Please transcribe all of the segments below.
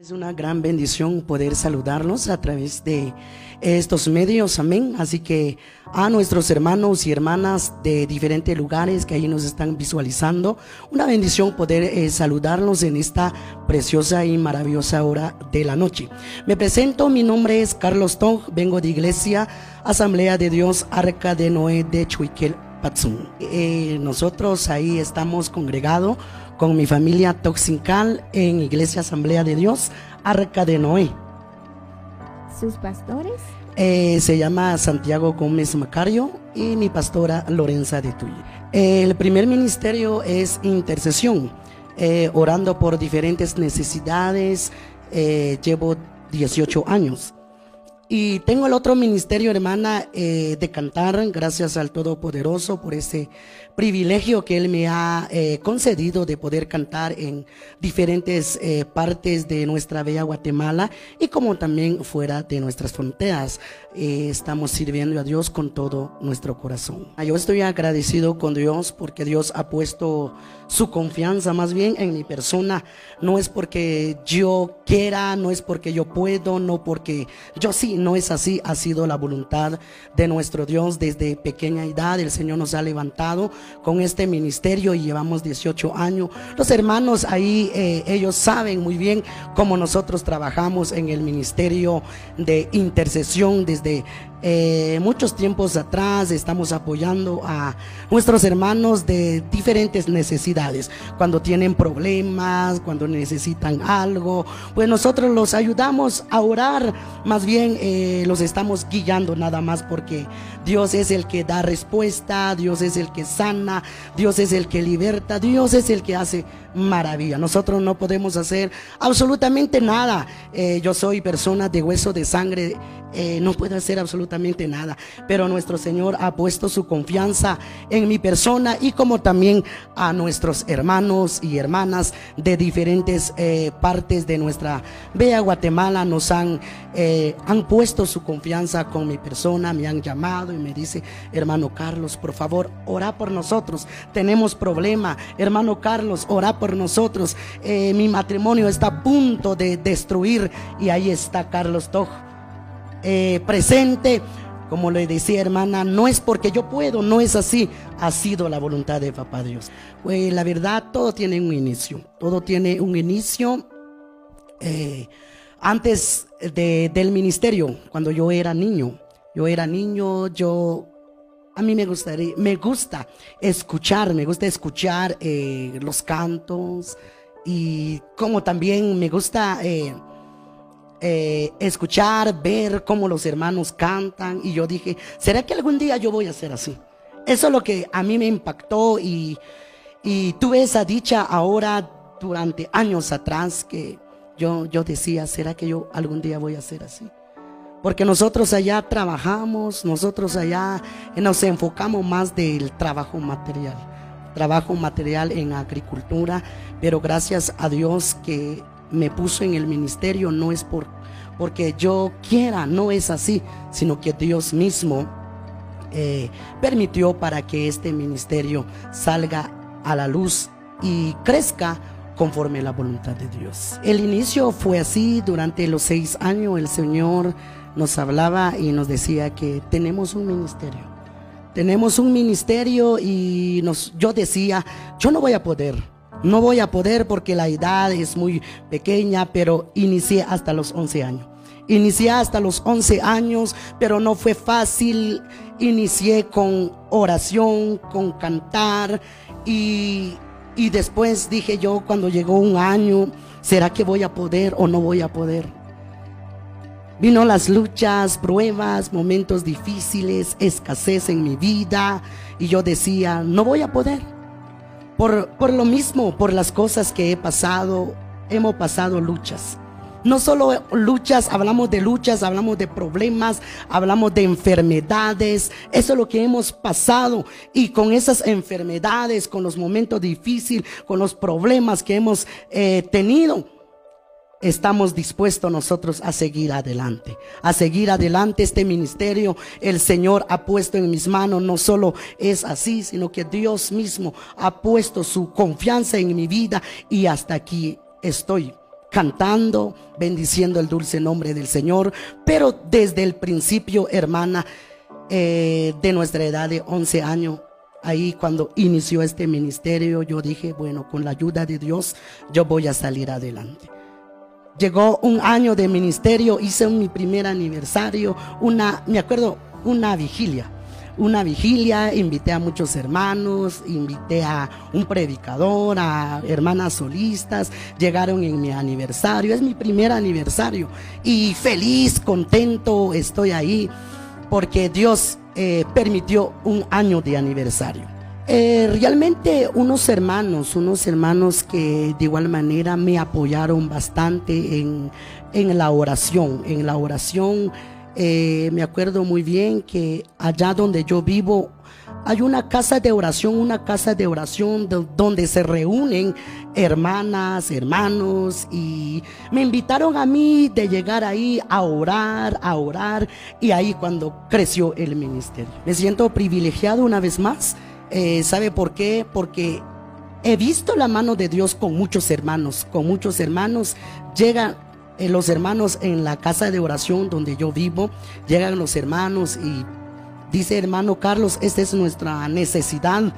Es una gran bendición poder saludarlos a través de estos medios, amén. Así que a nuestros hermanos y hermanas de diferentes lugares que ahí nos están visualizando, una bendición poder eh, saludarlos en esta preciosa y maravillosa hora de la noche. Me presento, mi nombre es Carlos Tong, vengo de Iglesia Asamblea de Dios Arca de Noé de Chuiquel, Patzum. Eh, nosotros ahí estamos congregados con mi familia Toxincal en Iglesia Asamblea de Dios, Arca de Noé. ¿Sus pastores? Eh, se llama Santiago Gómez Macario y mi pastora Lorenza de Tuy. El primer ministerio es intercesión, eh, orando por diferentes necesidades. Eh, llevo 18 años. Y tengo el otro ministerio, hermana, eh, de cantar, gracias al Todopoderoso por ese privilegio que Él me ha eh, concedido de poder cantar en diferentes eh, partes de nuestra bella Guatemala y como también fuera de nuestras fronteras. Estamos sirviendo a Dios con todo nuestro corazón. Yo estoy agradecido con Dios porque Dios ha puesto su confianza más bien en mi persona. No es porque yo quiera, no es porque yo puedo, no porque yo sí no es así, ha sido la voluntad de nuestro Dios desde pequeña edad. El Señor nos ha levantado con este ministerio y llevamos 18 años. Los hermanos ahí, eh, ellos saben muy bien cómo nosotros trabajamos en el ministerio de intercesión desde desde eh, muchos tiempos atrás estamos apoyando a nuestros hermanos de diferentes necesidades. Cuando tienen problemas, cuando necesitan algo, pues nosotros los ayudamos a orar. Más bien eh, los estamos guiando nada más porque Dios es el que da respuesta, Dios es el que sana, Dios es el que liberta, Dios es el que hace maravilla. Nosotros no podemos hacer absolutamente nada. Eh, yo soy persona de hueso de sangre no puedo hacer absolutamente nada. Pero nuestro Señor ha puesto su confianza en mi persona y como también a nuestros hermanos y hermanas de diferentes eh, partes de nuestra bella Guatemala nos han, eh, han puesto su confianza con mi persona, me han llamado y me dice, hermano Carlos, por favor, ora por nosotros. Tenemos problema, hermano Carlos, ora por nosotros. mi matrimonio está a punto de destruir y ahí está Carlos Tojo eh, presente. Como le decía hermana, no es porque yo puedo, no es así. Ha sido la voluntad de Papá Dios. Pues la verdad, todo tiene un inicio. Todo tiene un inicio. Eh, antes del ministerio, cuando yo era niño, yo era niño, yo a mí me gustaría, me gusta escuchar, me gusta escuchar eh, los cantos y como también me gusta escuchar, ver cómo los hermanos cantan. Y yo dije, ¿será que algún día yo voy a ser así? Eso es lo que a mí me impactó y, y tuve esa dicha ahora durante años atrás que yo, yo decía, ¿será que yo algún día voy a ser así? Porque nosotros allá trabajamos, nosotros allá nos enfocamos más del trabajo material, trabajo material en agricultura, pero gracias a Dios que me puso en el ministerio no es por, porque yo quiera, no es así, sino que Dios mismo eh, permitió para que este ministerio salga a la luz y crezca conforme la voluntad de Dios. El inicio fue así, durante los seis años el Señor nos hablaba y nos decía que tenemos un ministerio. Tenemos un ministerio y nos, yo decía, yo no voy a poder, no voy a poder porque la edad es muy pequeña, pero inicié hasta los 11 años. Inicié hasta los 11 años, pero no fue fácil. Inicié con oración, con cantar y, y después dije yo cuando llegó un año, ¿será que voy a poder o no voy a poder? Vino las luchas, pruebas, momentos difíciles, escasez en mi vida y yo decía, no voy a poder. Por, lo mismo, por las cosas que he pasado, hemos pasado luchas. No solo luchas, hablamos de luchas, hablamos de problemas, hablamos de enfermedades. Eso es lo que hemos pasado. Y con esas enfermedades, con los momentos difíciles, con los problemas que hemos eh, tenido, estamos dispuestos nosotros a seguir adelante, a seguir adelante este ministerio. El Señor ha puesto en mis manos, no solo es así, sino que Dios mismo ha puesto su confianza en mi vida y hasta aquí estoy cantando, bendiciendo el dulce nombre del Señor, pero desde el principio, hermana, eh, de nuestra edad de 11 años, ahí cuando inició este ministerio, yo dije, bueno, con la ayuda de Dios, yo voy a salir adelante. Llegó un año de ministerio, hice mi primer aniversario, una, me acuerdo, una vigilia una vigilia, invité a muchos hermanos, invité a un predicador, a hermanas solistas, llegaron en mi aniversario, es mi primer aniversario y feliz, contento estoy ahí porque Dios eh, permitió un año de aniversario. Eh, realmente unos hermanos, unos hermanos que de igual manera me apoyaron bastante en, en la oración, en la oración eh, me acuerdo muy bien que allá donde yo vivo hay una casa de oración, una casa de oración donde se reúnen hermanas, hermanos y me invitaron a mí de llegar ahí a orar, a orar y ahí cuando creció el ministerio. Me siento privilegiado una vez más. Eh, ¿Sabe por qué? Porque he visto la mano de Dios con muchos hermanos, con muchos hermanos. Llegan eh, los hermanos en la casa de oración donde yo vivo, llegan los hermanos y dice hermano Carlos, esta es nuestra necesidad.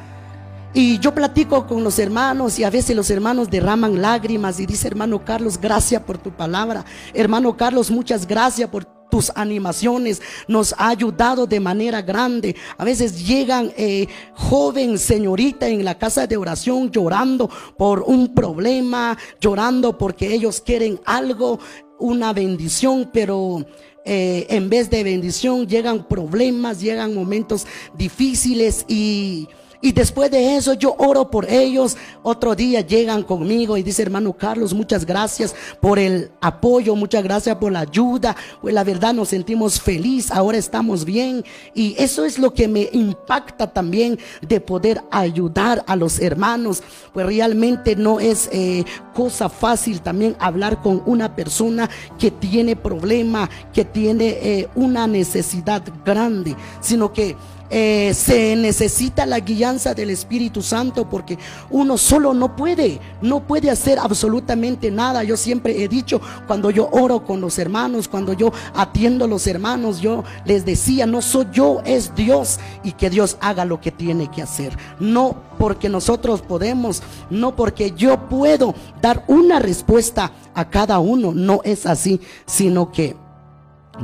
Y yo platico con los hermanos y a veces los hermanos derraman lágrimas y dice hermano Carlos, gracias por tu palabra. Hermano Carlos, muchas gracias por tus animaciones, nos ha ayudado de manera grande. A veces llegan eh, joven señorita en la casa de oración llorando por un problema, llorando porque ellos quieren algo, una bendición, pero eh, en vez de bendición llegan problemas, llegan momentos difíciles y y después de eso yo oro por ellos. Otro día llegan conmigo y dice, hermano Carlos, muchas gracias por el apoyo, muchas gracias por la ayuda. Pues la verdad nos sentimos feliz, ahora estamos bien. Y eso es lo que me impacta también de poder ayudar a los hermanos. Pues realmente no es eh, cosa fácil también hablar con una persona que tiene problema, que tiene eh, una necesidad grande, sino que eh, se necesita la guianza del Espíritu Santo porque uno solo no puede, no puede hacer absolutamente nada. Yo siempre he dicho, cuando yo oro con los hermanos, cuando yo atiendo a los hermanos, yo les decía, no soy yo, es Dios y que Dios haga lo que tiene que hacer. No porque nosotros podemos, no porque yo puedo dar una respuesta a cada uno, no es así, sino que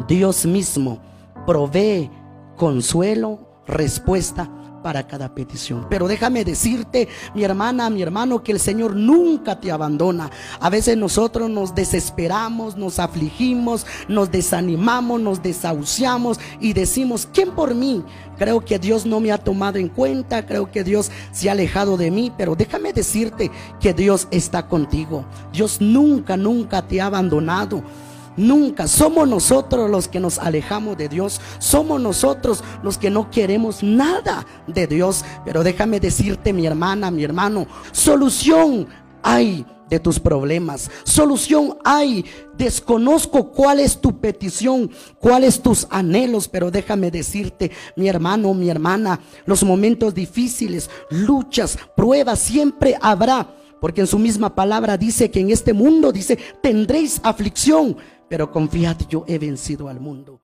Dios mismo provee consuelo, respuesta para cada petición. Pero déjame decirte, mi hermana, mi hermano, que el Señor nunca te abandona. A veces nosotros nos desesperamos, nos afligimos, nos desanimamos, nos desahuciamos y decimos, ¿quién por mí? Creo que Dios no me ha tomado en cuenta, creo que Dios se ha alejado de mí, pero déjame decirte que Dios está contigo. Dios nunca, nunca te ha abandonado. Nunca. Somos nosotros los que nos alejamos de Dios. Somos nosotros los que no queremos nada de Dios. Pero déjame decirte, mi hermana, mi hermano, solución hay de tus problemas. Solución hay. Desconozco cuál es tu petición, cuáles tus anhelos, pero déjame decirte, mi hermano, mi hermana, los momentos difíciles, luchas, pruebas, siempre habrá. Porque en su misma palabra dice que en este mundo, dice, tendréis aflicción pero confiad, yo he vencido al mundo.